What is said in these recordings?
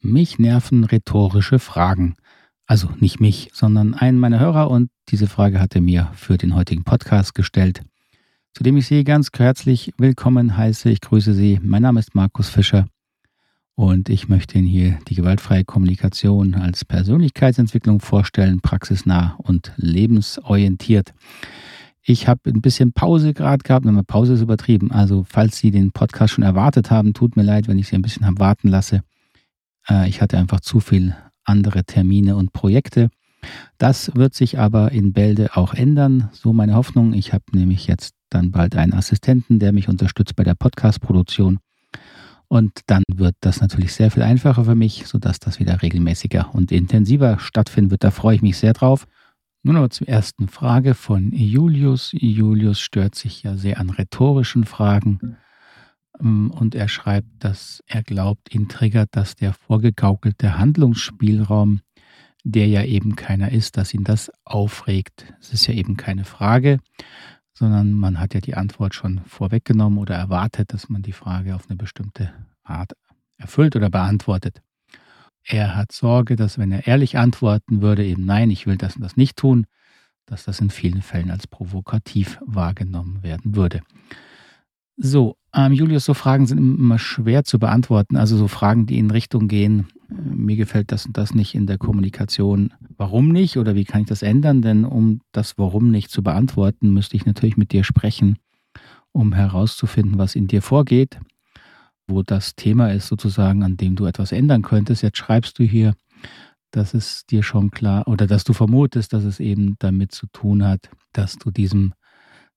Mich nerven rhetorische Fragen. Also nicht mich, sondern einen meiner Hörer und diese Frage hat er mir für den heutigen Podcast gestellt, zu dem ich Sie ganz herzlich willkommen heiße. Ich grüße Sie. Mein Name ist Markus Fischer und ich möchte Ihnen hier die gewaltfreie Kommunikation als Persönlichkeitsentwicklung vorstellen, praxisnah und lebensorientiert. Ich habe ein bisschen Pause gerade gehabt, aber Pause ist übertrieben. Also falls Sie den Podcast schon erwartet haben, tut mir leid, wenn ich Sie ein bisschen haben warten lasse. Äh, ich hatte einfach zu viel andere Termine und Projekte. Das wird sich aber in Bälde auch ändern, so meine Hoffnung. Ich habe nämlich jetzt dann bald einen Assistenten, der mich unterstützt bei der Podcast-Produktion. Und dann wird das natürlich sehr viel einfacher für mich, sodass das wieder regelmäßiger und intensiver stattfinden wird. Da freue ich mich sehr drauf. Nun aber zur ersten Frage von Julius. Julius stört sich ja sehr an rhetorischen Fragen. Ähm, und er schreibt, dass er glaubt, ihn triggert, dass der vorgegaukelte Handlungsspielraum, der ja eben keiner ist, dass ihn das aufregt. Es ist ja eben keine Frage, sondern man hat ja die Antwort schon vorweggenommen oder erwartet, dass man die Frage auf eine bestimmte Art erfüllt oder beantwortet. Er hat Sorge, dass wenn er ehrlich antworten würde, eben nein, ich will das und das nicht tun, dass das in vielen Fällen als provokativ wahrgenommen werden würde. So, ähm, Julius, so Fragen sind immer schwer zu beantworten. Also so Fragen, die in Richtung gehen, äh, mir gefällt das und das nicht in der Kommunikation. Warum nicht oder wie kann ich das ändern? Denn um das Warum nicht zu beantworten, müsste ich natürlich mit dir sprechen, um herauszufinden, was in dir vorgeht, wo das Thema ist sozusagen, an dem du etwas ändern könntest. Jetzt schreibst du hier, dass es dir schon klar oder dass du vermutest, dass es eben damit zu tun hat, dass du diesem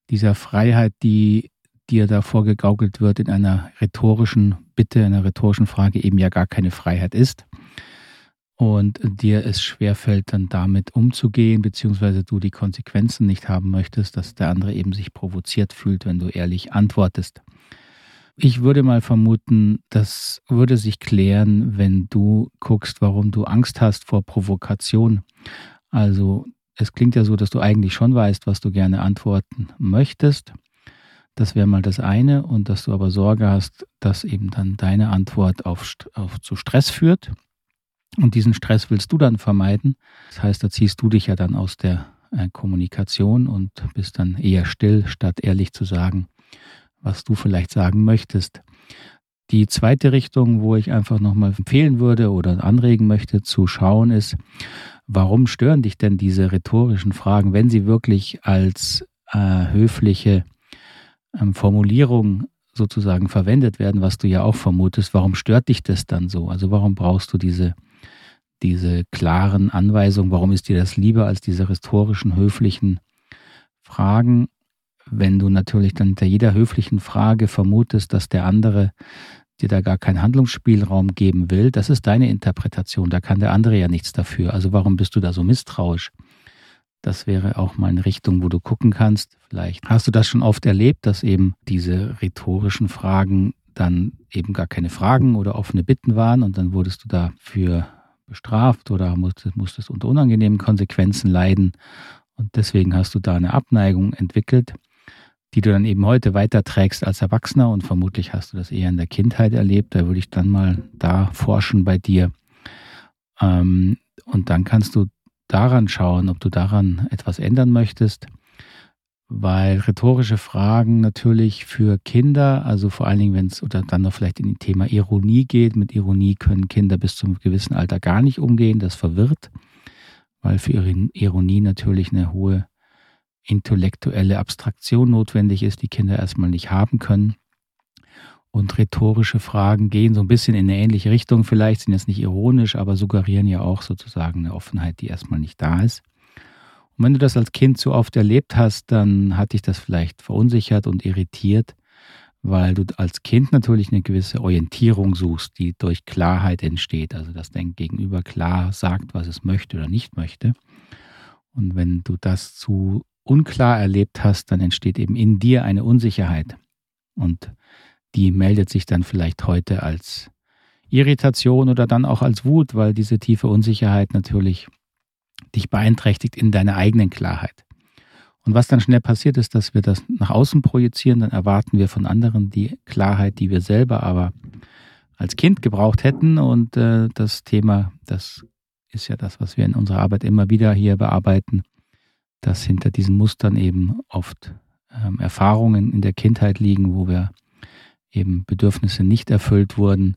dieser Freiheit, die dir da vorgegaukelt wird in einer rhetorischen Bitte, einer rhetorischen Frage eben ja gar keine Freiheit ist. Und dir es schwerfällt, dann damit umzugehen, beziehungsweise du die Konsequenzen nicht haben möchtest, dass der andere eben sich provoziert fühlt, wenn du ehrlich antwortest. Ich würde mal vermuten, das würde sich klären, wenn du guckst, warum du Angst hast vor Provokation. Also es klingt ja so, dass du eigentlich schon weißt, was du gerne antworten möchtest. Das wäre mal das eine und dass du aber Sorge hast, dass eben dann deine Antwort auf, auf zu Stress führt. Und diesen Stress willst du dann vermeiden. Das heißt, da ziehst du dich ja dann aus der äh, Kommunikation und bist dann eher still, statt ehrlich zu sagen, was du vielleicht sagen möchtest. Die zweite Richtung, wo ich einfach nochmal empfehlen würde oder anregen möchte zu schauen, ist, warum stören dich denn diese rhetorischen Fragen, wenn sie wirklich als äh, höfliche ähm, Formulierungen sozusagen verwendet werden, was du ja auch vermutest, warum stört dich das dann so? Also warum brauchst du diese, diese klaren Anweisungen? Warum ist dir das lieber als diese rhetorischen, höflichen Fragen? Wenn du natürlich dann hinter jeder höflichen Frage vermutest, dass der andere dir da gar keinen Handlungsspielraum geben will, das ist deine Interpretation. Da kann der andere ja nichts dafür. Also warum bist du da so misstrauisch? Das wäre auch mal eine Richtung, wo du gucken kannst. Vielleicht hast du das schon oft erlebt, dass eben diese rhetorischen Fragen dann eben gar keine Fragen oder offene Bitten waren und dann wurdest du dafür bestraft oder musstest, musstest unter unangenehmen Konsequenzen leiden. Und deswegen hast du da eine Abneigung entwickelt, die du dann eben heute weiterträgst als Erwachsener und vermutlich hast du das eher in der Kindheit erlebt. Da würde ich dann mal da forschen bei dir. Ähm, und dann kannst du daran schauen, ob du daran etwas ändern möchtest, weil rhetorische Fragen natürlich für Kinder, also vor allen Dingen, wenn es oder dann noch vielleicht in die Thema Ironie geht, mit Ironie können Kinder bis zu einem gewissen Alter gar nicht umgehen, das verwirrt, weil für Ironie natürlich eine hohe intellektuelle Abstraktion notwendig ist, die Kinder erstmal nicht haben können und rhetorische Fragen gehen so ein bisschen in eine ähnliche Richtung. Vielleicht sind jetzt nicht ironisch, aber suggerieren ja auch sozusagen eine Offenheit, die erstmal nicht da ist. Und wenn du das als Kind so oft erlebt hast, dann hat dich das vielleicht verunsichert und irritiert, weil du als Kind natürlich eine gewisse Orientierung suchst, die durch Klarheit entsteht. Also dass dein Gegenüber klar sagt, was es möchte oder nicht möchte. Und wenn du das zu unklar erlebt hast, dann entsteht eben in dir eine Unsicherheit. Und die meldet sich dann vielleicht heute als Irritation oder dann auch als Wut, weil diese tiefe Unsicherheit natürlich dich beeinträchtigt in deiner eigenen Klarheit. Und was dann schnell passiert ist, dass wir das nach außen projizieren, dann erwarten wir von anderen die Klarheit, die wir selber aber als Kind gebraucht hätten. Und äh, das Thema, das ist ja das, was wir in unserer Arbeit immer wieder hier bearbeiten, dass hinter diesen Mustern eben oft ähm, Erfahrungen in der Kindheit liegen, wo wir eben Bedürfnisse nicht erfüllt wurden.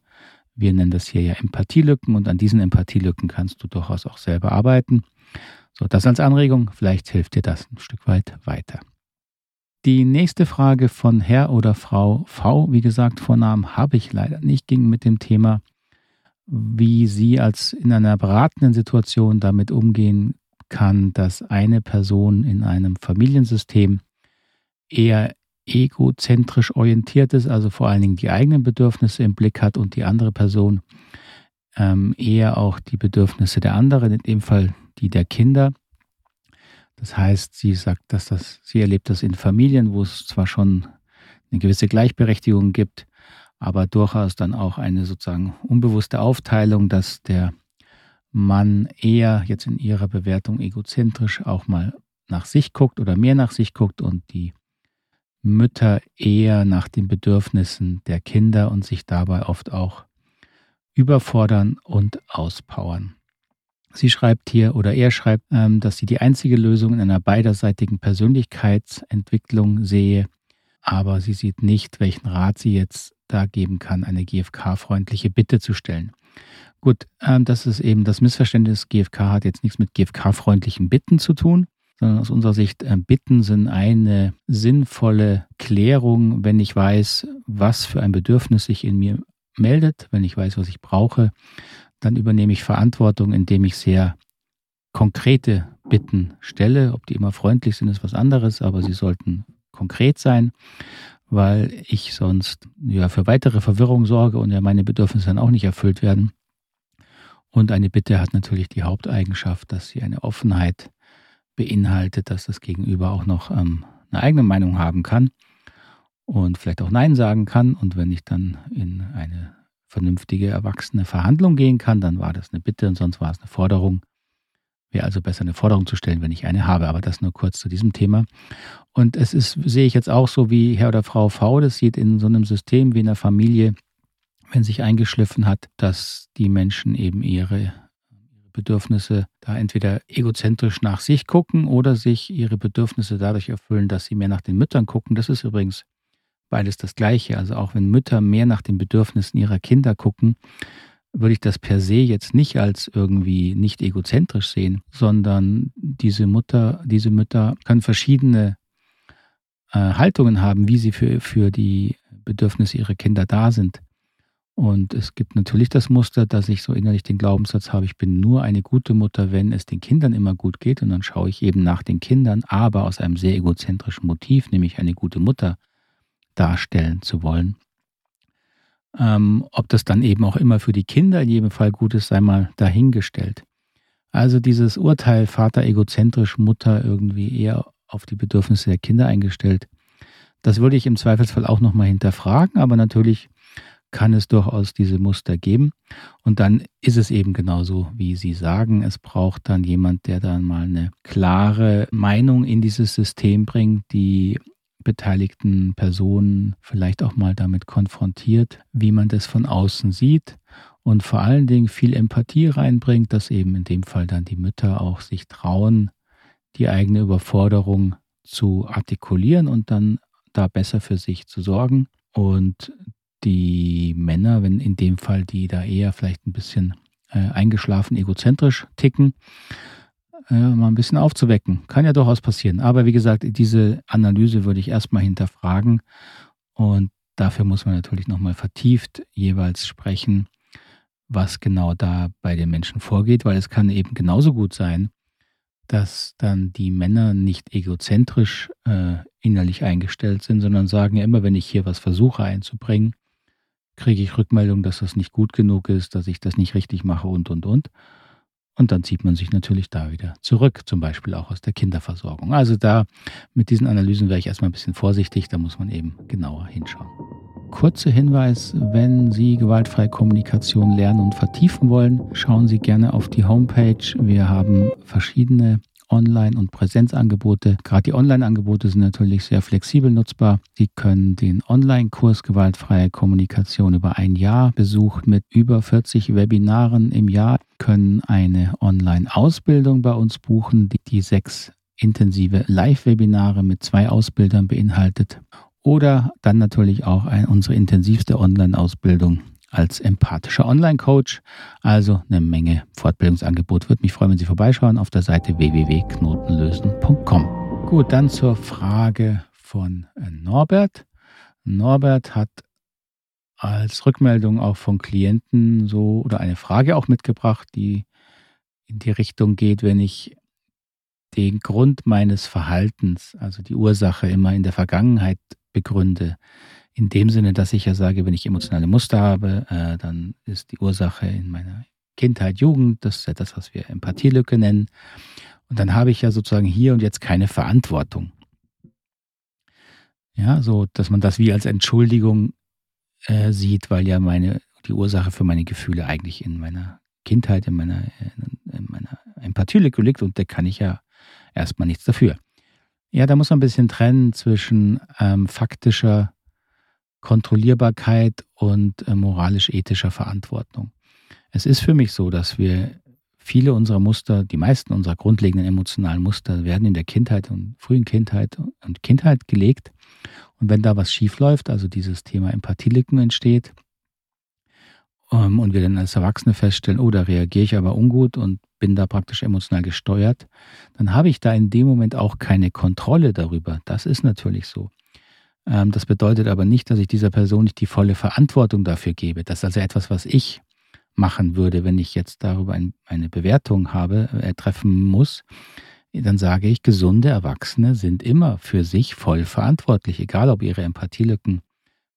Wir nennen das hier ja Empathielücken und an diesen Empathielücken kannst du durchaus auch selber arbeiten. So, das als Anregung, vielleicht hilft dir das ein Stück weit weiter. Die nächste Frage von Herr oder Frau V, wie gesagt, Vornamen habe ich leider nicht, ging mit dem Thema, wie sie als in einer beratenden Situation damit umgehen kann, dass eine Person in einem Familiensystem eher egozentrisch orientiert ist, also vor allen Dingen die eigenen Bedürfnisse im Blick hat und die andere Person ähm, eher auch die Bedürfnisse der anderen, in dem Fall die der Kinder. Das heißt, sie sagt, dass das, sie erlebt das in Familien, wo es zwar schon eine gewisse Gleichberechtigung gibt, aber durchaus dann auch eine sozusagen unbewusste Aufteilung, dass der Mann eher jetzt in ihrer Bewertung egozentrisch auch mal nach sich guckt oder mehr nach sich guckt und die Mütter eher nach den Bedürfnissen der Kinder und sich dabei oft auch überfordern und auspowern. Sie schreibt hier oder er schreibt, ähm, dass sie die einzige Lösung in einer beiderseitigen Persönlichkeitsentwicklung sehe, aber sie sieht nicht, welchen Rat sie jetzt da geben kann, eine GFK-freundliche Bitte zu stellen. Gut, ähm, das ist eben das Missverständnis. GFK hat jetzt nichts mit GFK-freundlichen Bitten zu tun sondern aus unserer Sicht äh, Bitten sind eine sinnvolle Klärung, wenn ich weiß, was für ein Bedürfnis sich in mir meldet, wenn ich weiß, was ich brauche, dann übernehme ich Verantwortung, indem ich sehr konkrete Bitten stelle. Ob die immer freundlich sind, ist was anderes, aber sie sollten konkret sein, weil ich sonst ja für weitere Verwirrung sorge und ja meine Bedürfnisse dann auch nicht erfüllt werden. Und eine Bitte hat natürlich die Haupteigenschaft, dass sie eine Offenheit beinhaltet, dass das Gegenüber auch noch ähm, eine eigene Meinung haben kann und vielleicht auch Nein sagen kann. Und wenn ich dann in eine vernünftige, erwachsene Verhandlung gehen kann, dann war das eine Bitte und sonst war es eine Forderung. Wäre also besser, eine Forderung zu stellen, wenn ich eine habe. Aber das nur kurz zu diesem Thema. Und es ist, sehe ich jetzt auch so, wie Herr oder Frau V das sieht in so einem System wie in der Familie, wenn sich eingeschliffen hat, dass die Menschen eben ihre Bedürfnisse da entweder egozentrisch nach sich gucken oder sich ihre Bedürfnisse dadurch erfüllen, dass sie mehr nach den Müttern gucken. Das ist übrigens beides das Gleiche. Also auch wenn Mütter mehr nach den Bedürfnissen ihrer Kinder gucken, würde ich das per se jetzt nicht als irgendwie nicht egozentrisch sehen, sondern diese Mutter, diese Mütter können verschiedene äh, Haltungen haben, wie sie für, für die Bedürfnisse ihrer Kinder da sind. Und es gibt natürlich das Muster, dass ich so innerlich den Glaubenssatz habe, ich bin nur eine gute Mutter, wenn es den Kindern immer gut geht. Und dann schaue ich eben nach den Kindern, aber aus einem sehr egozentrischen Motiv, nämlich eine gute Mutter darstellen zu wollen. Ähm, ob das dann eben auch immer für die Kinder in jedem Fall gut ist, sei mal dahingestellt. Also dieses Urteil, Vater egozentrisch, Mutter irgendwie eher auf die Bedürfnisse der Kinder eingestellt, das würde ich im Zweifelsfall auch nochmal hinterfragen, aber natürlich kann es durchaus diese Muster geben. Und dann ist es eben genauso, wie Sie sagen. Es braucht dann jemand, der dann mal eine klare Meinung in dieses System bringt, die beteiligten Personen vielleicht auch mal damit konfrontiert, wie man das von außen sieht und vor allen Dingen viel Empathie reinbringt, dass eben in dem Fall dann die Mütter auch sich trauen, die eigene Überforderung zu artikulieren und dann da besser für sich zu sorgen. Und die Männer, wenn in dem Fall die da eher vielleicht ein bisschen äh, eingeschlafen, egozentrisch ticken, äh, mal ein bisschen aufzuwecken. Kann ja durchaus passieren. Aber wie gesagt, diese Analyse würde ich erstmal hinterfragen und dafür muss man natürlich nochmal vertieft jeweils sprechen, was genau da bei den Menschen vorgeht, weil es kann eben genauso gut sein, dass dann die Männer nicht egozentrisch äh, innerlich eingestellt sind, sondern sagen ja immer, wenn ich hier was versuche einzubringen, kriege ich Rückmeldung, dass das nicht gut genug ist, dass ich das nicht richtig mache und, und, und. Und dann zieht man sich natürlich da wieder zurück, zum Beispiel auch aus der Kinderversorgung. Also da mit diesen Analysen wäre ich erstmal ein bisschen vorsichtig, da muss man eben genauer hinschauen. Kurzer Hinweis, wenn Sie gewaltfreie Kommunikation lernen und vertiefen wollen, schauen Sie gerne auf die Homepage. Wir haben verschiedene Online- und Präsenzangebote. Gerade die Online-Angebote sind natürlich sehr flexibel nutzbar. Sie können den Online-Kurs Gewaltfreie Kommunikation über ein Jahr besuchen mit über 40 Webinaren im Jahr, können eine Online-Ausbildung bei uns buchen, die, die sechs intensive Live-Webinare mit zwei Ausbildern beinhaltet. Oder dann natürlich auch ein, unsere intensivste Online-Ausbildung als empathischer Online-Coach. Also eine Menge Fortbildungsangebot. Würde mich freuen, wenn Sie vorbeischauen auf der Seite www.knotenlösen.com. Gut, dann zur Frage von äh, Norbert. Norbert hat als Rückmeldung auch von Klienten so oder eine Frage auch mitgebracht, die in die Richtung geht, wenn ich den Grund meines Verhaltens, also die Ursache immer in der Vergangenheit begründe, in dem Sinne, dass ich ja sage, wenn ich emotionale Muster habe, äh, dann ist die Ursache in meiner Kindheit, Jugend, das ist ja das, was wir Empathielücke nennen. Und dann habe ich ja sozusagen hier und jetzt keine Verantwortung. Ja, so, dass man das wie als Entschuldigung äh, sieht, weil ja meine, die Ursache für meine Gefühle eigentlich in meiner Kindheit, in meiner, in meiner Empathielücke liegt und da kann ich ja erstmal nichts dafür. Ja, da muss man ein bisschen trennen zwischen ähm, faktischer Kontrollierbarkeit und äh, moralisch-ethischer Verantwortung. Es ist für mich so, dass wir viele unserer Muster, die meisten unserer grundlegenden emotionalen Muster werden in der Kindheit und frühen Kindheit und Kindheit gelegt. Und wenn da was schief läuft, also dieses Thema Empathielicken entsteht, ähm, und wir dann als Erwachsene feststellen, oh, da reagiere ich aber ungut und bin da praktisch emotional gesteuert, dann habe ich da in dem Moment auch keine Kontrolle darüber. Das ist natürlich so. Ähm, das bedeutet aber nicht, dass ich dieser Person nicht die volle Verantwortung dafür gebe. Das ist also etwas, was ich machen würde, wenn ich jetzt darüber eine Bewertung habe, äh, treffen muss. Dann sage ich, gesunde Erwachsene sind immer für sich voll verantwortlich, egal ob ihre Empathielücken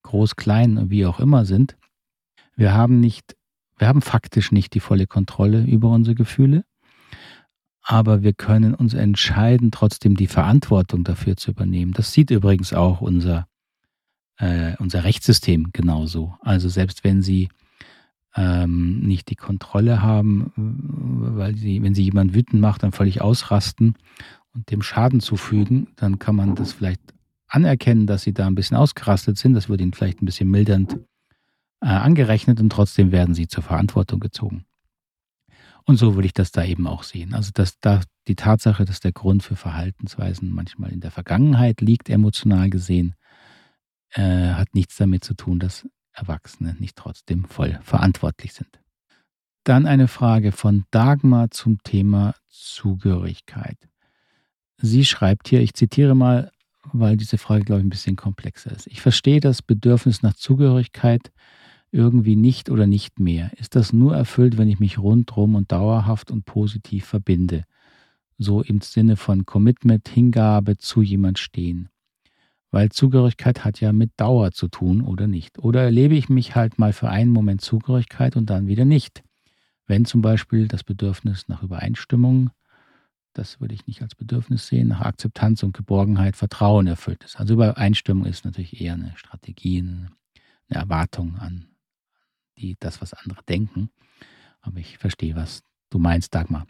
groß, klein, wie auch immer sind. Wir haben nicht, wir haben faktisch nicht die volle Kontrolle über unsere Gefühle aber wir können uns entscheiden, trotzdem die Verantwortung dafür zu übernehmen. Das sieht übrigens auch unser, äh, unser Rechtssystem genauso. Also selbst wenn Sie ähm, nicht die Kontrolle haben, weil Sie, wenn Sie jemanden wütend macht, dann völlig ausrasten und dem Schaden zufügen, dann kann man das vielleicht anerkennen, dass Sie da ein bisschen ausgerastet sind. Das wird Ihnen vielleicht ein bisschen mildernd äh, angerechnet und trotzdem werden Sie zur Verantwortung gezogen. Und so würde ich das da eben auch sehen. Also dass da die Tatsache, dass der Grund für Verhaltensweisen manchmal in der Vergangenheit liegt, emotional gesehen, äh, hat nichts damit zu tun, dass Erwachsene nicht trotzdem voll verantwortlich sind. Dann eine Frage von Dagmar zum Thema Zugehörigkeit. Sie schreibt hier, ich zitiere mal, weil diese Frage, glaube ich, ein bisschen komplexer ist. Ich verstehe das Bedürfnis nach Zugehörigkeit irgendwie nicht oder nicht mehr? Ist das nur erfüllt, wenn ich mich rundrum und dauerhaft und positiv verbinde? So im Sinne von Commitment, Hingabe zu jemand stehen. Weil Zugehörigkeit hat ja mit Dauer zu tun oder nicht. Oder erlebe ich mich halt mal für einen Moment Zugehörigkeit und dann wieder nicht. Wenn zum Beispiel das Bedürfnis nach Übereinstimmung, das würde ich nicht als Bedürfnis sehen, nach Akzeptanz und Geborgenheit, Vertrauen erfüllt ist. Also Übereinstimmung ist natürlich eher eine Strategie, eine Erwartung an die das, was andere denken. Aber ich verstehe, was du meinst, Dagmar.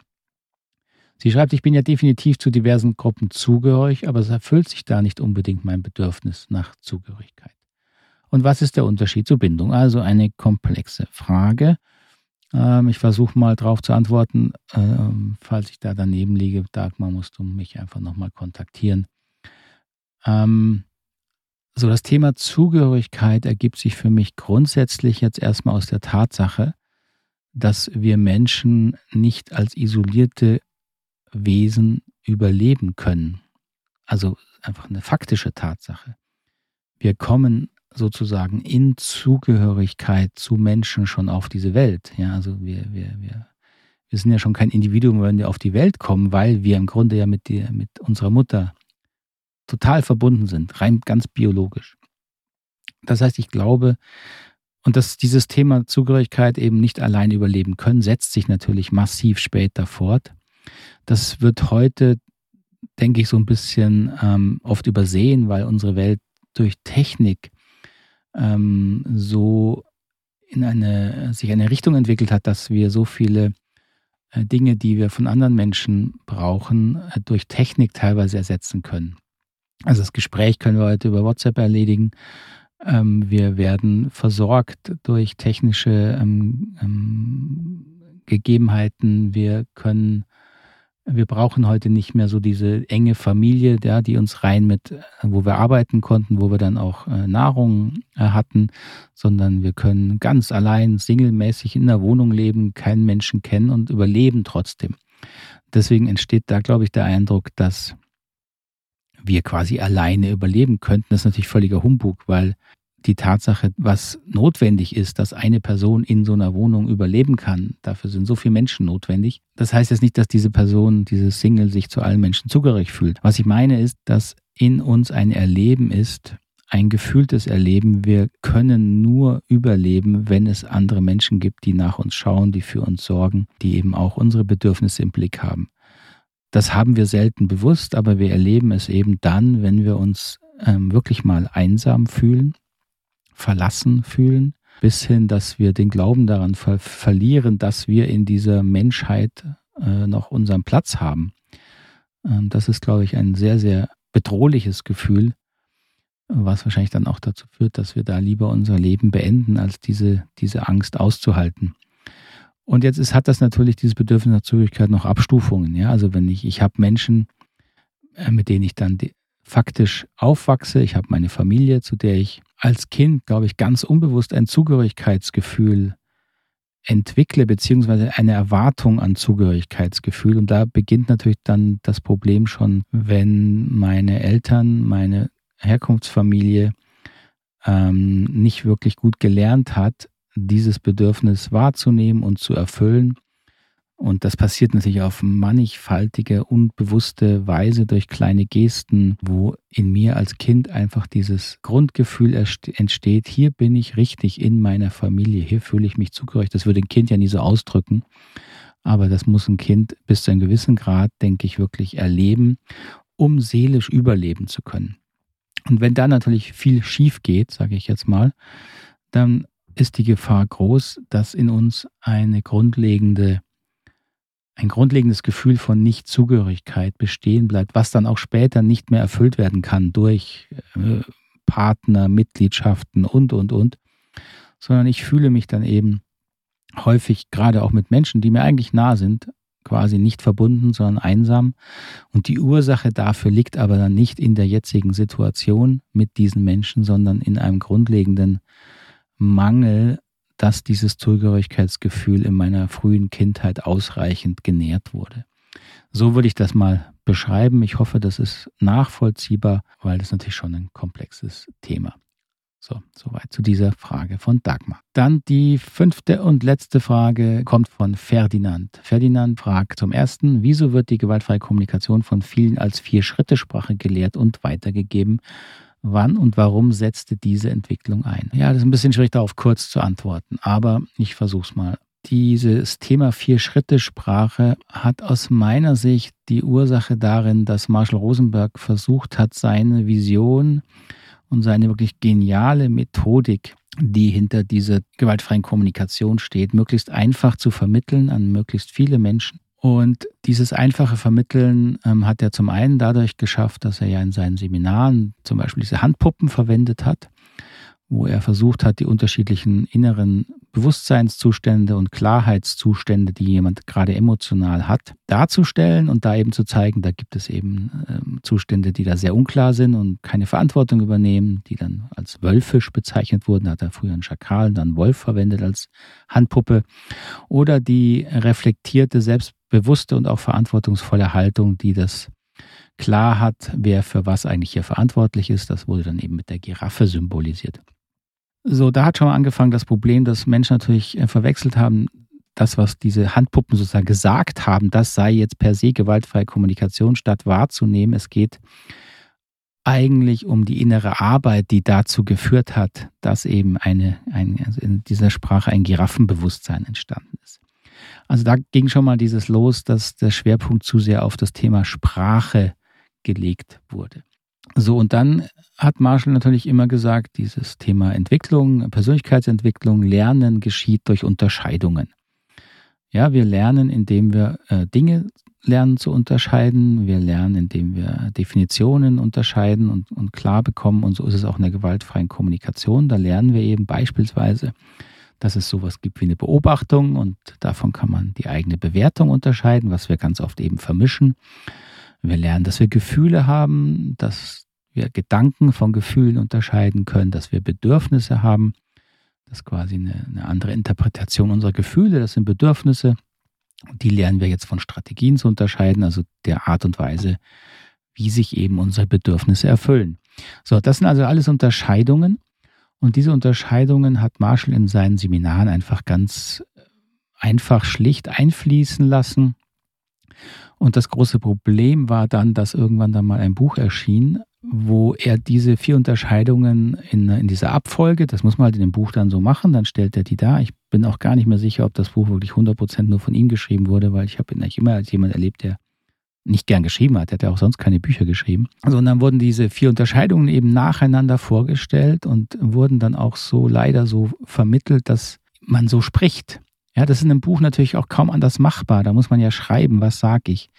Sie schreibt, ich bin ja definitiv zu diversen Gruppen zugehörig, aber es erfüllt sich da nicht unbedingt mein Bedürfnis nach Zugehörigkeit. Und was ist der Unterschied zur Bindung? Also eine komplexe Frage. Ähm, ich versuche mal darauf zu antworten. Ähm, falls ich da daneben liege, Dagmar, musst du mich einfach nochmal kontaktieren. Ähm, so, das Thema Zugehörigkeit ergibt sich für mich grundsätzlich jetzt erstmal aus der Tatsache, dass wir Menschen nicht als isolierte Wesen überleben können. Also einfach eine faktische Tatsache. Wir kommen sozusagen in Zugehörigkeit zu Menschen schon auf diese Welt. Ja, also wir, wir, wir, wir sind ja schon kein Individuum, wenn wir auf die Welt kommen, weil wir im Grunde ja mit, der, mit unserer Mutter total verbunden sind, rein ganz biologisch. Das heißt, ich glaube, und dass dieses Thema Zugehörigkeit eben nicht allein überleben können, setzt sich natürlich massiv später fort. Das wird heute, denke ich, so ein bisschen ähm, oft übersehen, weil unsere Welt durch Technik ähm, so in eine, sich eine Richtung entwickelt hat, dass wir so viele äh, Dinge, die wir von anderen Menschen brauchen, äh, durch Technik teilweise ersetzen können. Also das Gespräch können wir heute über WhatsApp erledigen. Ähm, wir werden versorgt durch technische ähm, ähm, Gegebenheiten. Wir können wir brauchen heute nicht mehr so diese enge Familie, ja, die uns rein mit, wo wir arbeiten konnten, wo wir dann auch äh, Nahrung äh, hatten, sondern wir können ganz allein, singlemäßig in der Wohnung leben, keinen Menschen kennen und überleben trotzdem. Deswegen entsteht da, glaube ich, der Eindruck, dass wir quasi alleine überleben könnten. Das ist natürlich völliger Humbug, weil die Tatsache, was notwendig ist, dass eine Person in so einer Wohnung überleben kann. Dafür sind so viele Menschen notwendig. Das heißt jetzt nicht, dass diese Person, dieses Single sich zu allen Menschen zugehörig fühlt. Was ich meine ist, dass in uns ein Erleben ist, ein gefühltes Erleben. Wir können nur überleben, wenn es andere Menschen gibt, die nach uns schauen, die für uns sorgen, die eben auch unsere Bedürfnisse im Blick haben. Das haben wir selten bewusst, aber wir erleben es eben dann, wenn wir uns ähm, wirklich mal einsam fühlen verlassen fühlen, bis hin, dass wir den Glauben daran ver verlieren, dass wir in dieser Menschheit äh, noch unseren Platz haben. Ähm, das ist, glaube ich, ein sehr, sehr bedrohliches Gefühl, was wahrscheinlich dann auch dazu führt, dass wir da lieber unser Leben beenden, als diese, diese Angst auszuhalten. Und jetzt ist, hat das natürlich dieses Bedürfnis nach Zugehörigkeit noch Abstufungen. Ja? Also wenn ich, ich habe Menschen, äh, mit denen ich dann faktisch aufwachse, ich habe meine Familie, zu der ich als Kind, glaube ich, ganz unbewusst ein Zugehörigkeitsgefühl entwickle, beziehungsweise eine Erwartung an Zugehörigkeitsgefühl. Und da beginnt natürlich dann das Problem schon, wenn meine Eltern, meine Herkunftsfamilie ähm, nicht wirklich gut gelernt hat, dieses Bedürfnis wahrzunehmen und zu erfüllen und das passiert natürlich auf mannigfaltige, unbewusste Weise durch kleine Gesten, wo in mir als Kind einfach dieses Grundgefühl entsteht, hier bin ich richtig in meiner Familie, hier fühle ich mich zugehörig. Das würde ein Kind ja nie so ausdrücken, aber das muss ein Kind bis zu einem gewissen Grad, denke ich, wirklich erleben, um seelisch überleben zu können. Und wenn da natürlich viel schief geht, sage ich jetzt mal, dann ist die Gefahr groß, dass in uns eine grundlegende ein grundlegendes Gefühl von Nichtzugehörigkeit bestehen bleibt, was dann auch später nicht mehr erfüllt werden kann durch äh, Partner, Mitgliedschaften und, und, und, sondern ich fühle mich dann eben häufig gerade auch mit Menschen, die mir eigentlich nah sind, quasi nicht verbunden, sondern einsam. Und die Ursache dafür liegt aber dann nicht in der jetzigen Situation mit diesen Menschen, sondern in einem grundlegenden Mangel dass dieses Zugehörigkeitsgefühl in meiner frühen Kindheit ausreichend genährt wurde. So würde ich das mal beschreiben. Ich hoffe, das ist nachvollziehbar, weil das natürlich schon ein komplexes Thema. So, soweit zu dieser Frage von Dagmar. Dann die fünfte und letzte Frage kommt von Ferdinand. Ferdinand fragt zum ersten, wieso wird die gewaltfreie Kommunikation von vielen als Vier-Schritte-Sprache gelehrt und weitergegeben? Wann und warum setzte diese Entwicklung ein? Ja, das ist ein bisschen schwierig darauf kurz zu antworten, aber ich versuche es mal. Dieses Thema Vier-Schritte-Sprache hat aus meiner Sicht die Ursache darin, dass Marshall Rosenberg versucht hat, seine Vision und seine wirklich geniale Methodik, die hinter dieser gewaltfreien Kommunikation steht, möglichst einfach zu vermitteln an möglichst viele Menschen und dieses einfache Vermitteln ähm, hat er zum einen dadurch geschafft, dass er ja in seinen Seminaren zum Beispiel diese Handpuppen verwendet hat, wo er versucht hat, die unterschiedlichen inneren Bewusstseinszustände und Klarheitszustände, die jemand gerade emotional hat, darzustellen und da eben zu zeigen, da gibt es eben äh, Zustände, die da sehr unklar sind und keine Verantwortung übernehmen, die dann als wölfisch bezeichnet wurden. Hat er früher einen Schakal, dann Wolf verwendet als Handpuppe. Oder die reflektierte, selbstbewusste und auch verantwortungsvolle Haltung, die das klar hat, wer für was eigentlich hier verantwortlich ist. Das wurde dann eben mit der Giraffe symbolisiert. So, da hat schon mal angefangen das Problem, dass Menschen natürlich äh, verwechselt haben, das, was diese Handpuppen sozusagen gesagt haben, das sei jetzt per se gewaltfreie Kommunikation, statt wahrzunehmen. Es geht eigentlich um die innere Arbeit, die dazu geführt hat, dass eben eine, ein, also in dieser Sprache ein Giraffenbewusstsein entstanden ist. Also da ging schon mal dieses los, dass der Schwerpunkt zu sehr auf das Thema Sprache gelegt wurde. So, und dann hat Marshall natürlich immer gesagt, dieses Thema Entwicklung, Persönlichkeitsentwicklung, Lernen geschieht durch Unterscheidungen. Ja, wir lernen, indem wir äh, Dinge lernen zu unterscheiden. Wir lernen, indem wir Definitionen unterscheiden und, und klar bekommen. Und so ist es auch in der gewaltfreien Kommunikation. Da lernen wir eben beispielsweise, dass es sowas gibt wie eine Beobachtung und davon kann man die eigene Bewertung unterscheiden, was wir ganz oft eben vermischen. Wir lernen, dass wir Gefühle haben, dass wir Gedanken von Gefühlen unterscheiden können, dass wir Bedürfnisse haben. Das ist quasi eine, eine andere Interpretation unserer Gefühle, das sind Bedürfnisse. Die lernen wir jetzt von Strategien zu unterscheiden, also der Art und Weise, wie sich eben unsere Bedürfnisse erfüllen. So, das sind also alles Unterscheidungen. Und diese Unterscheidungen hat Marshall in seinen Seminaren einfach ganz einfach schlicht einfließen lassen. Und das große Problem war dann, dass irgendwann dann mal ein Buch erschien, wo er diese vier Unterscheidungen in, in dieser Abfolge, das muss man halt in dem Buch dann so machen, dann stellt er die da. Ich bin auch gar nicht mehr sicher, ob das Buch wirklich 100% nur von ihm geschrieben wurde, weil ich habe ihn eigentlich immer als jemand erlebt, der nicht gern geschrieben hat. Er hat ja auch sonst keine Bücher geschrieben. Dann wurden diese vier Unterscheidungen eben nacheinander vorgestellt und wurden dann auch so leider so vermittelt, dass man so spricht. Ja, das ist in einem Buch natürlich auch kaum anders machbar. Da muss man ja schreiben, was sage ich.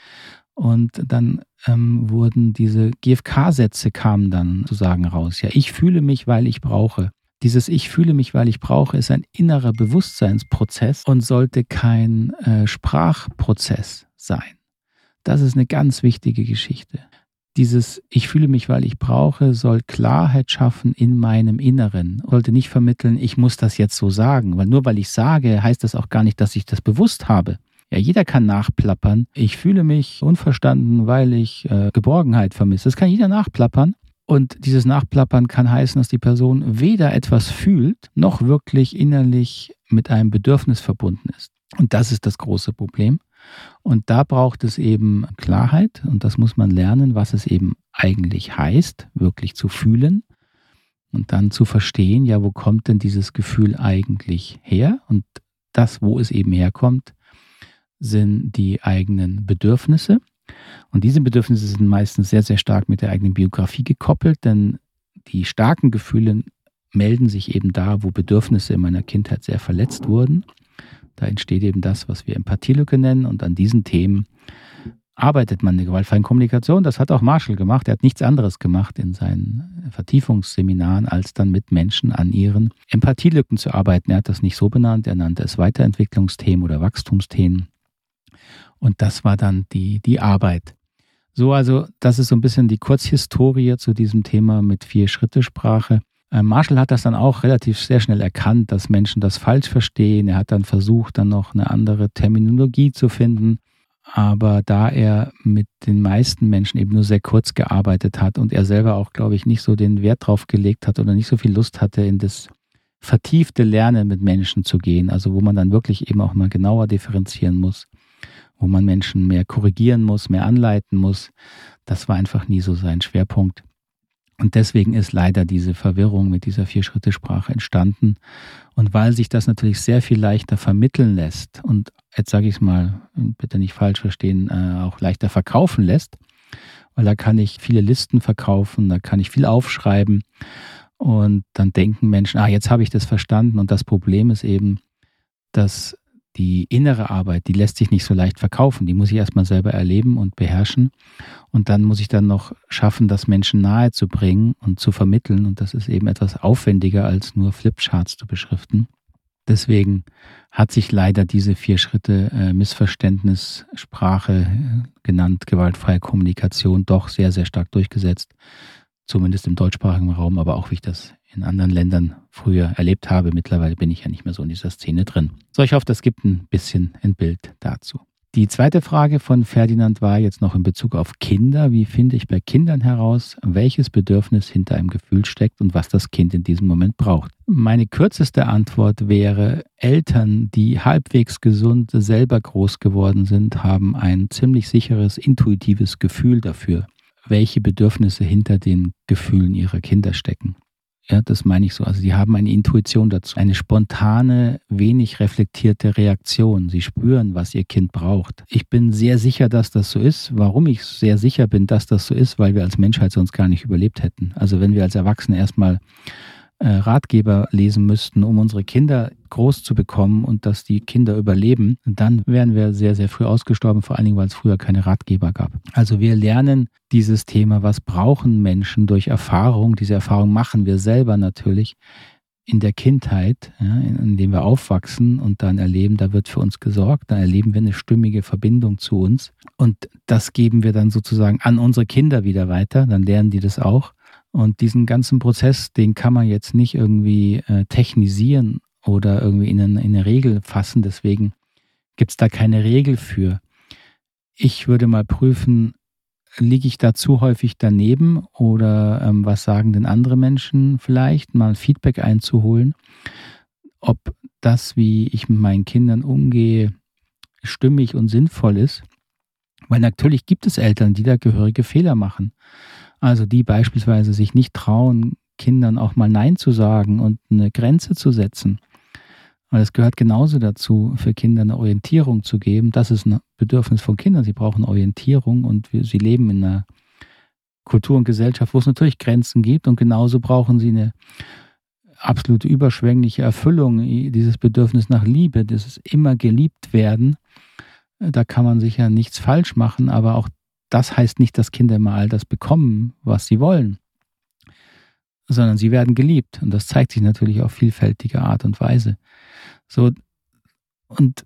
Und dann ähm, wurden diese GFK-Sätze kamen dann sozusagen raus. Ja, ich fühle mich, weil ich brauche. Dieses Ich fühle mich, weil ich brauche, ist ein innerer Bewusstseinsprozess und sollte kein äh, Sprachprozess sein. Das ist eine ganz wichtige Geschichte. Dieses Ich fühle mich, weil ich brauche, soll Klarheit schaffen in meinem Inneren. Sollte nicht vermitteln, ich muss das jetzt so sagen, weil nur weil ich sage, heißt das auch gar nicht, dass ich das bewusst habe. Ja, jeder kann nachplappern. Ich fühle mich unverstanden, weil ich äh, Geborgenheit vermisse. Das kann jeder nachplappern. Und dieses Nachplappern kann heißen, dass die Person weder etwas fühlt, noch wirklich innerlich mit einem Bedürfnis verbunden ist. Und das ist das große Problem. Und da braucht es eben Klarheit und das muss man lernen, was es eben eigentlich heißt, wirklich zu fühlen und dann zu verstehen, ja, wo kommt denn dieses Gefühl eigentlich her? Und das, wo es eben herkommt, sind die eigenen Bedürfnisse. Und diese Bedürfnisse sind meistens sehr, sehr stark mit der eigenen Biografie gekoppelt, denn die starken Gefühle melden sich eben da, wo Bedürfnisse in meiner Kindheit sehr verletzt wurden. Da entsteht eben das, was wir Empathielücke nennen. Und an diesen Themen arbeitet man in der gewaltfreien Kommunikation. Das hat auch Marshall gemacht. Er hat nichts anderes gemacht in seinen Vertiefungsseminaren, als dann mit Menschen an ihren Empathielücken zu arbeiten. Er hat das nicht so benannt. Er nannte es Weiterentwicklungsthemen oder Wachstumsthemen. Und das war dann die, die Arbeit. So, also, das ist so ein bisschen die Kurzhistorie zu diesem Thema mit Vier-Schritte-Sprache. Äh, Marshall hat das dann auch relativ sehr schnell erkannt, dass Menschen das falsch verstehen. Er hat dann versucht, dann noch eine andere Terminologie zu finden. Aber da er mit den meisten Menschen eben nur sehr kurz gearbeitet hat und er selber auch, glaube ich, nicht so den Wert drauf gelegt hat oder nicht so viel Lust hatte, in das vertiefte Lernen mit Menschen zu gehen, also wo man dann wirklich eben auch mal genauer differenzieren muss, wo man Menschen mehr korrigieren muss, mehr anleiten muss, das war einfach nie so sein Schwerpunkt. Und deswegen ist leider diese Verwirrung mit dieser Vier-Schritte-Sprache entstanden. Und weil sich das natürlich sehr viel leichter vermitteln lässt und jetzt sage ich es mal, bitte nicht falsch verstehen, äh, auch leichter verkaufen lässt, weil da kann ich viele Listen verkaufen, da kann ich viel aufschreiben und dann denken Menschen, ah, jetzt habe ich das verstanden. Und das Problem ist eben, dass die innere Arbeit, die lässt sich nicht so leicht verkaufen. Die muss ich erstmal selber erleben und beherrschen. Und dann muss ich dann noch schaffen, das Menschen nahe zu bringen und zu vermitteln. Und das ist eben etwas aufwendiger, als nur Flipcharts zu beschriften. Deswegen hat sich leider diese vier Schritte äh, Missverständnis, Sprache, äh, genannt gewaltfreie Kommunikation, doch sehr, sehr stark durchgesetzt. Zumindest im deutschsprachigen Raum, aber auch wie ich das in anderen Ländern früher erlebt habe. Mittlerweile bin ich ja nicht mehr so in dieser Szene drin. So, ich hoffe, das gibt ein bisschen ein Bild dazu. Die zweite Frage von Ferdinand war jetzt noch in Bezug auf Kinder. Wie finde ich bei Kindern heraus, welches Bedürfnis hinter einem Gefühl steckt und was das Kind in diesem Moment braucht? Meine kürzeste Antwort wäre, Eltern, die halbwegs gesund selber groß geworden sind, haben ein ziemlich sicheres, intuitives Gefühl dafür, welche Bedürfnisse hinter den Gefühlen ihrer Kinder stecken. Ja, das meine ich so. Also sie haben eine Intuition dazu, eine spontane, wenig reflektierte Reaktion. Sie spüren, was ihr Kind braucht. Ich bin sehr sicher, dass das so ist. Warum ich sehr sicher bin, dass das so ist, weil wir als Menschheit sonst gar nicht überlebt hätten. Also wenn wir als Erwachsene erstmal Ratgeber lesen müssten, um unsere Kinder groß zu bekommen und dass die Kinder überleben, dann wären wir sehr, sehr früh ausgestorben, vor allen Dingen, weil es früher keine Ratgeber gab. Also wir lernen dieses Thema, was brauchen Menschen durch Erfahrung. Diese Erfahrung machen wir selber natürlich in der Kindheit, ja, in, dem wir aufwachsen und dann erleben, da wird für uns gesorgt, da erleben wir eine stimmige Verbindung zu uns und das geben wir dann sozusagen an unsere Kinder wieder weiter, dann lernen die das auch und diesen ganzen Prozess, den kann man jetzt nicht irgendwie äh, technisieren oder irgendwie in eine, in eine Regel fassen. Deswegen gibt es da keine Regel für. Ich würde mal prüfen, liege ich da zu häufig daneben oder ähm, was sagen denn andere Menschen vielleicht, mal Feedback einzuholen, ob das, wie ich mit meinen Kindern umgehe, stimmig und sinnvoll ist. Weil natürlich gibt es Eltern, die da gehörige Fehler machen. Also die beispielsweise sich nicht trauen, Kindern auch mal Nein zu sagen und eine Grenze zu setzen. Weil es gehört genauso dazu, für Kinder eine Orientierung zu geben. Das ist ein Bedürfnis von Kindern. Sie brauchen Orientierung und sie leben in einer Kultur und Gesellschaft, wo es natürlich Grenzen gibt und genauso brauchen sie eine absolute überschwängliche Erfüllung, dieses Bedürfnis nach Liebe, dieses immer geliebt werden. Da kann man sicher nichts falsch machen, aber auch das heißt nicht, dass Kinder immer all das bekommen, was sie wollen, sondern sie werden geliebt. Und das zeigt sich natürlich auf vielfältige Art und Weise. So, und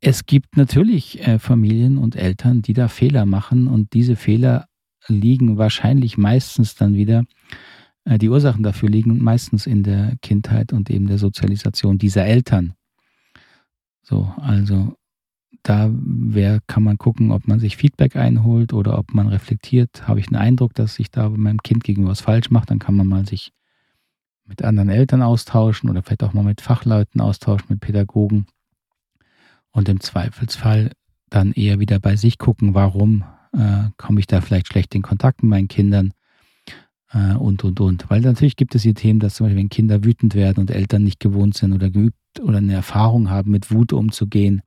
es gibt natürlich äh, Familien und Eltern, die da Fehler machen und diese Fehler liegen wahrscheinlich meistens dann wieder, äh, die Ursachen dafür liegen meistens in der Kindheit und eben der Sozialisation dieser Eltern. So, also da wär, kann man gucken, ob man sich Feedback einholt oder ob man reflektiert. Habe ich den Eindruck, dass ich da meinem Kind gegenüber was falsch mache, dann kann man mal sich mit anderen Eltern austauschen oder vielleicht auch mal mit Fachleuten austauschen, mit Pädagogen. Und im Zweifelsfall dann eher wieder bei sich gucken, warum äh, komme ich da vielleicht schlecht in Kontakt mit meinen Kindern äh, und, und, und. Weil natürlich gibt es die Themen, dass zum Beispiel, wenn Kinder wütend werden und Eltern nicht gewohnt sind oder geübt oder eine Erfahrung haben, mit Wut umzugehen,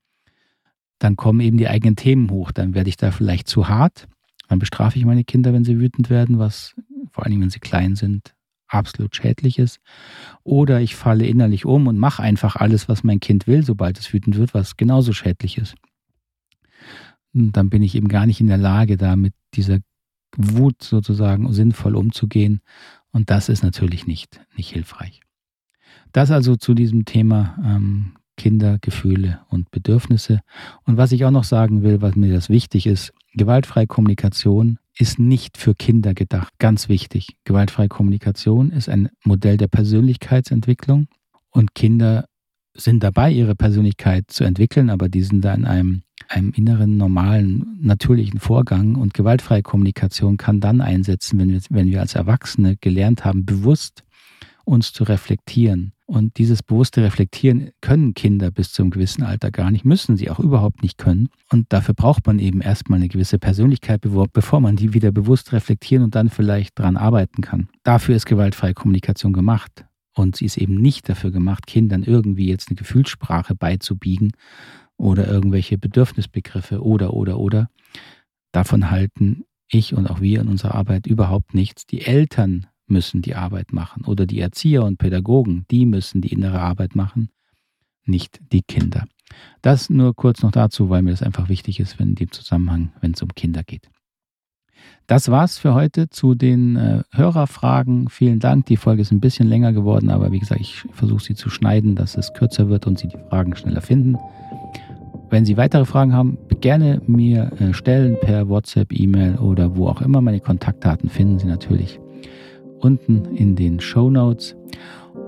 dann kommen eben die eigenen Themen hoch. Dann werde ich da vielleicht zu hart. Dann bestrafe ich meine Kinder, wenn sie wütend werden, was vor allem, wenn sie klein sind, absolut schädlich ist. Oder ich falle innerlich um und mache einfach alles, was mein Kind will, sobald es wütend wird, was genauso schädlich ist. Und dann bin ich eben gar nicht in der Lage, da mit dieser Wut sozusagen sinnvoll umzugehen. Und das ist natürlich nicht, nicht hilfreich. Das also zu diesem Thema ähm, Kinder, Gefühle und Bedürfnisse. Und was ich auch noch sagen will, was mir das wichtig ist, gewaltfreie Kommunikation ist nicht für Kinder gedacht. Ganz wichtig. Gewaltfreie Kommunikation ist ein Modell der Persönlichkeitsentwicklung und Kinder sind dabei, ihre Persönlichkeit zu entwickeln, aber die sind da in einem, einem inneren, normalen, natürlichen Vorgang und gewaltfreie Kommunikation kann dann einsetzen, wenn wir, wenn wir als Erwachsene gelernt haben, bewusst uns zu reflektieren und dieses bewusste Reflektieren können Kinder bis zu einem gewissen Alter gar nicht, müssen sie auch überhaupt nicht können. Und dafür braucht man eben erstmal eine gewisse Persönlichkeit, bevor man die wieder bewusst reflektieren und dann vielleicht dran arbeiten kann. Dafür ist gewaltfreie Kommunikation gemacht. Und sie ist eben nicht dafür gemacht, Kindern irgendwie jetzt eine Gefühlssprache beizubiegen oder irgendwelche Bedürfnisbegriffe oder, oder, oder. Davon halten ich und auch wir in unserer Arbeit überhaupt nichts. Die Eltern müssen die Arbeit machen oder die Erzieher und Pädagogen, die müssen die innere Arbeit machen, nicht die Kinder. Das nur kurz noch dazu, weil mir das einfach wichtig ist, wenn dem Zusammenhang, wenn es um Kinder geht. Das war's für heute zu den äh, Hörerfragen. Vielen Dank. Die Folge ist ein bisschen länger geworden, aber wie gesagt, ich versuche sie zu schneiden, dass es kürzer wird und Sie die Fragen schneller finden. Wenn Sie weitere Fragen haben, gerne mir äh, stellen per WhatsApp, E-Mail oder wo auch immer. Meine Kontaktdaten finden Sie natürlich unten in den Show Notes.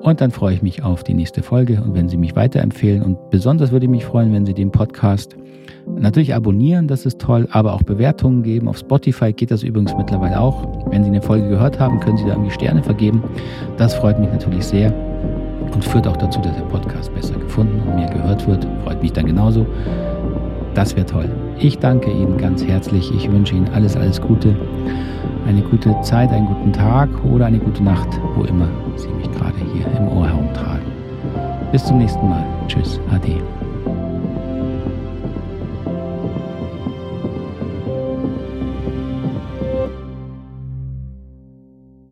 Und dann freue ich mich auf die nächste Folge und wenn Sie mich weiterempfehlen. Und besonders würde ich mich freuen, wenn Sie den Podcast natürlich abonnieren, das ist toll, aber auch Bewertungen geben. Auf Spotify geht das übrigens mittlerweile auch. Wenn Sie eine Folge gehört haben, können Sie da irgendwie Sterne vergeben. Das freut mich natürlich sehr und führt auch dazu, dass der Podcast besser gefunden und mehr gehört wird. Freut mich dann genauso. Das wäre toll. Ich danke Ihnen ganz herzlich. Ich wünsche Ihnen alles, alles Gute eine gute Zeit, einen guten Tag oder eine gute Nacht, wo immer Sie mich gerade hier im Ohr herumtragen. Bis zum nächsten Mal. Tschüss. Ade.